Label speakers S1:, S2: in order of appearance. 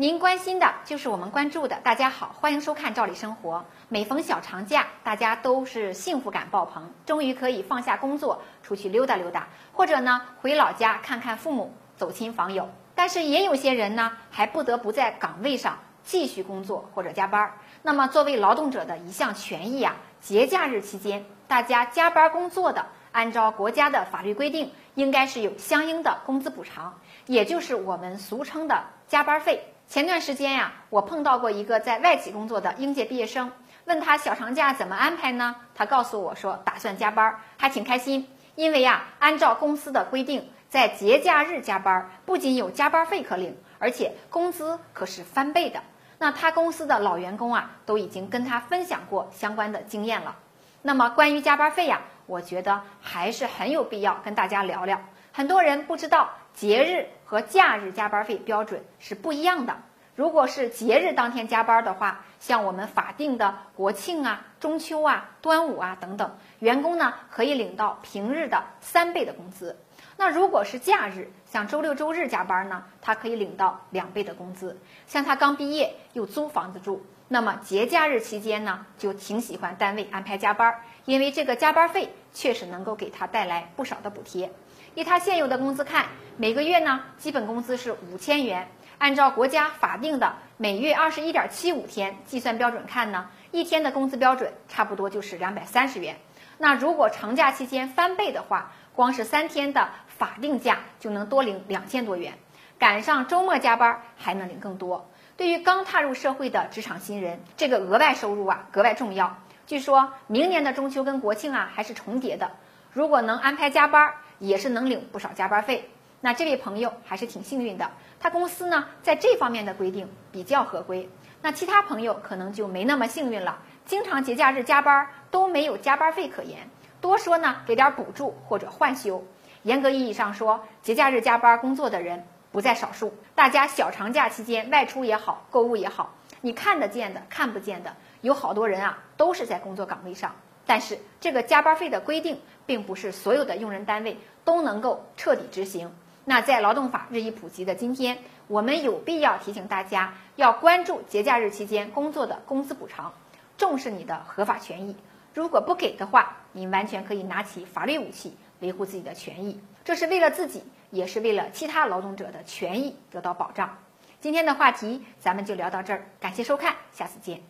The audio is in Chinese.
S1: 您关心的就是我们关注的。大家好，欢迎收看《赵丽生活》。每逢小长假，大家都是幸福感爆棚，终于可以放下工作，出去溜达溜达，或者呢回老家看看父母，走亲访友。但是也有些人呢，还不得不在岗位上继续工作或者加班。那么作为劳动者的一项权益啊，节假日期间大家加班工作的，按照国家的法律规定，应该是有相应的工资补偿，也就是我们俗称的加班费。前段时间呀，我碰到过一个在外企工作的应届毕业生，问他小长假怎么安排呢？他告诉我说，打算加班，还挺开心。因为呀，按照公司的规定，在节假日加班，不仅有加班费可领，而且工资可是翻倍的。那他公司的老员工啊，都已经跟他分享过相关的经验了。那么关于加班费呀，我觉得还是很有必要跟大家聊聊。很多人不知道。节日和假日加班费标准是不一样的。如果是节日当天加班的话，像我们法定的国庆啊、中秋啊、端午啊等等，员工呢可以领到平日的三倍的工资。那如果是假日，像周六周日加班呢，他可以领到两倍的工资。像他刚毕业又租房子住，那么节假日期间呢，就挺喜欢单位安排加班，因为这个加班费确实能够给他带来不少的补贴。以他现有的工资看，每个月呢，基本工资是五千元。按照国家法定的每月二十一点七五天计算标准看呢，一天的工资标准差不多就是两百三十元。那如果长假期间翻倍的话，光是三天的法定假就能多领两千多元，赶上周末加班还能领更多。对于刚踏入社会的职场新人，这个额外收入啊格外重要。据说明年的中秋跟国庆啊还是重叠的，如果能安排加班。也是能领不少加班费，那这位朋友还是挺幸运的。他公司呢，在这方面的规定比较合规。那其他朋友可能就没那么幸运了，经常节假日加班都没有加班费可言，多说呢给点补助或者换休。严格意义上说，节假日加班工作的人不在少数。大家小长假期间外出也好，购物也好，你看得见的、看不见的，有好多人啊，都是在工作岗位上。但是这个加班费的规定，并不是所有的用人单位都能够彻底执行。那在劳动法日益普及的今天，我们有必要提醒大家，要关注节假日期间工作的工资补偿，重视你的合法权益。如果不给的话，你完全可以拿起法律武器维护自己的权益，这是为了自己，也是为了其他劳动者的权益得到保障。今天的话题咱们就聊到这儿，感谢收看，下次见。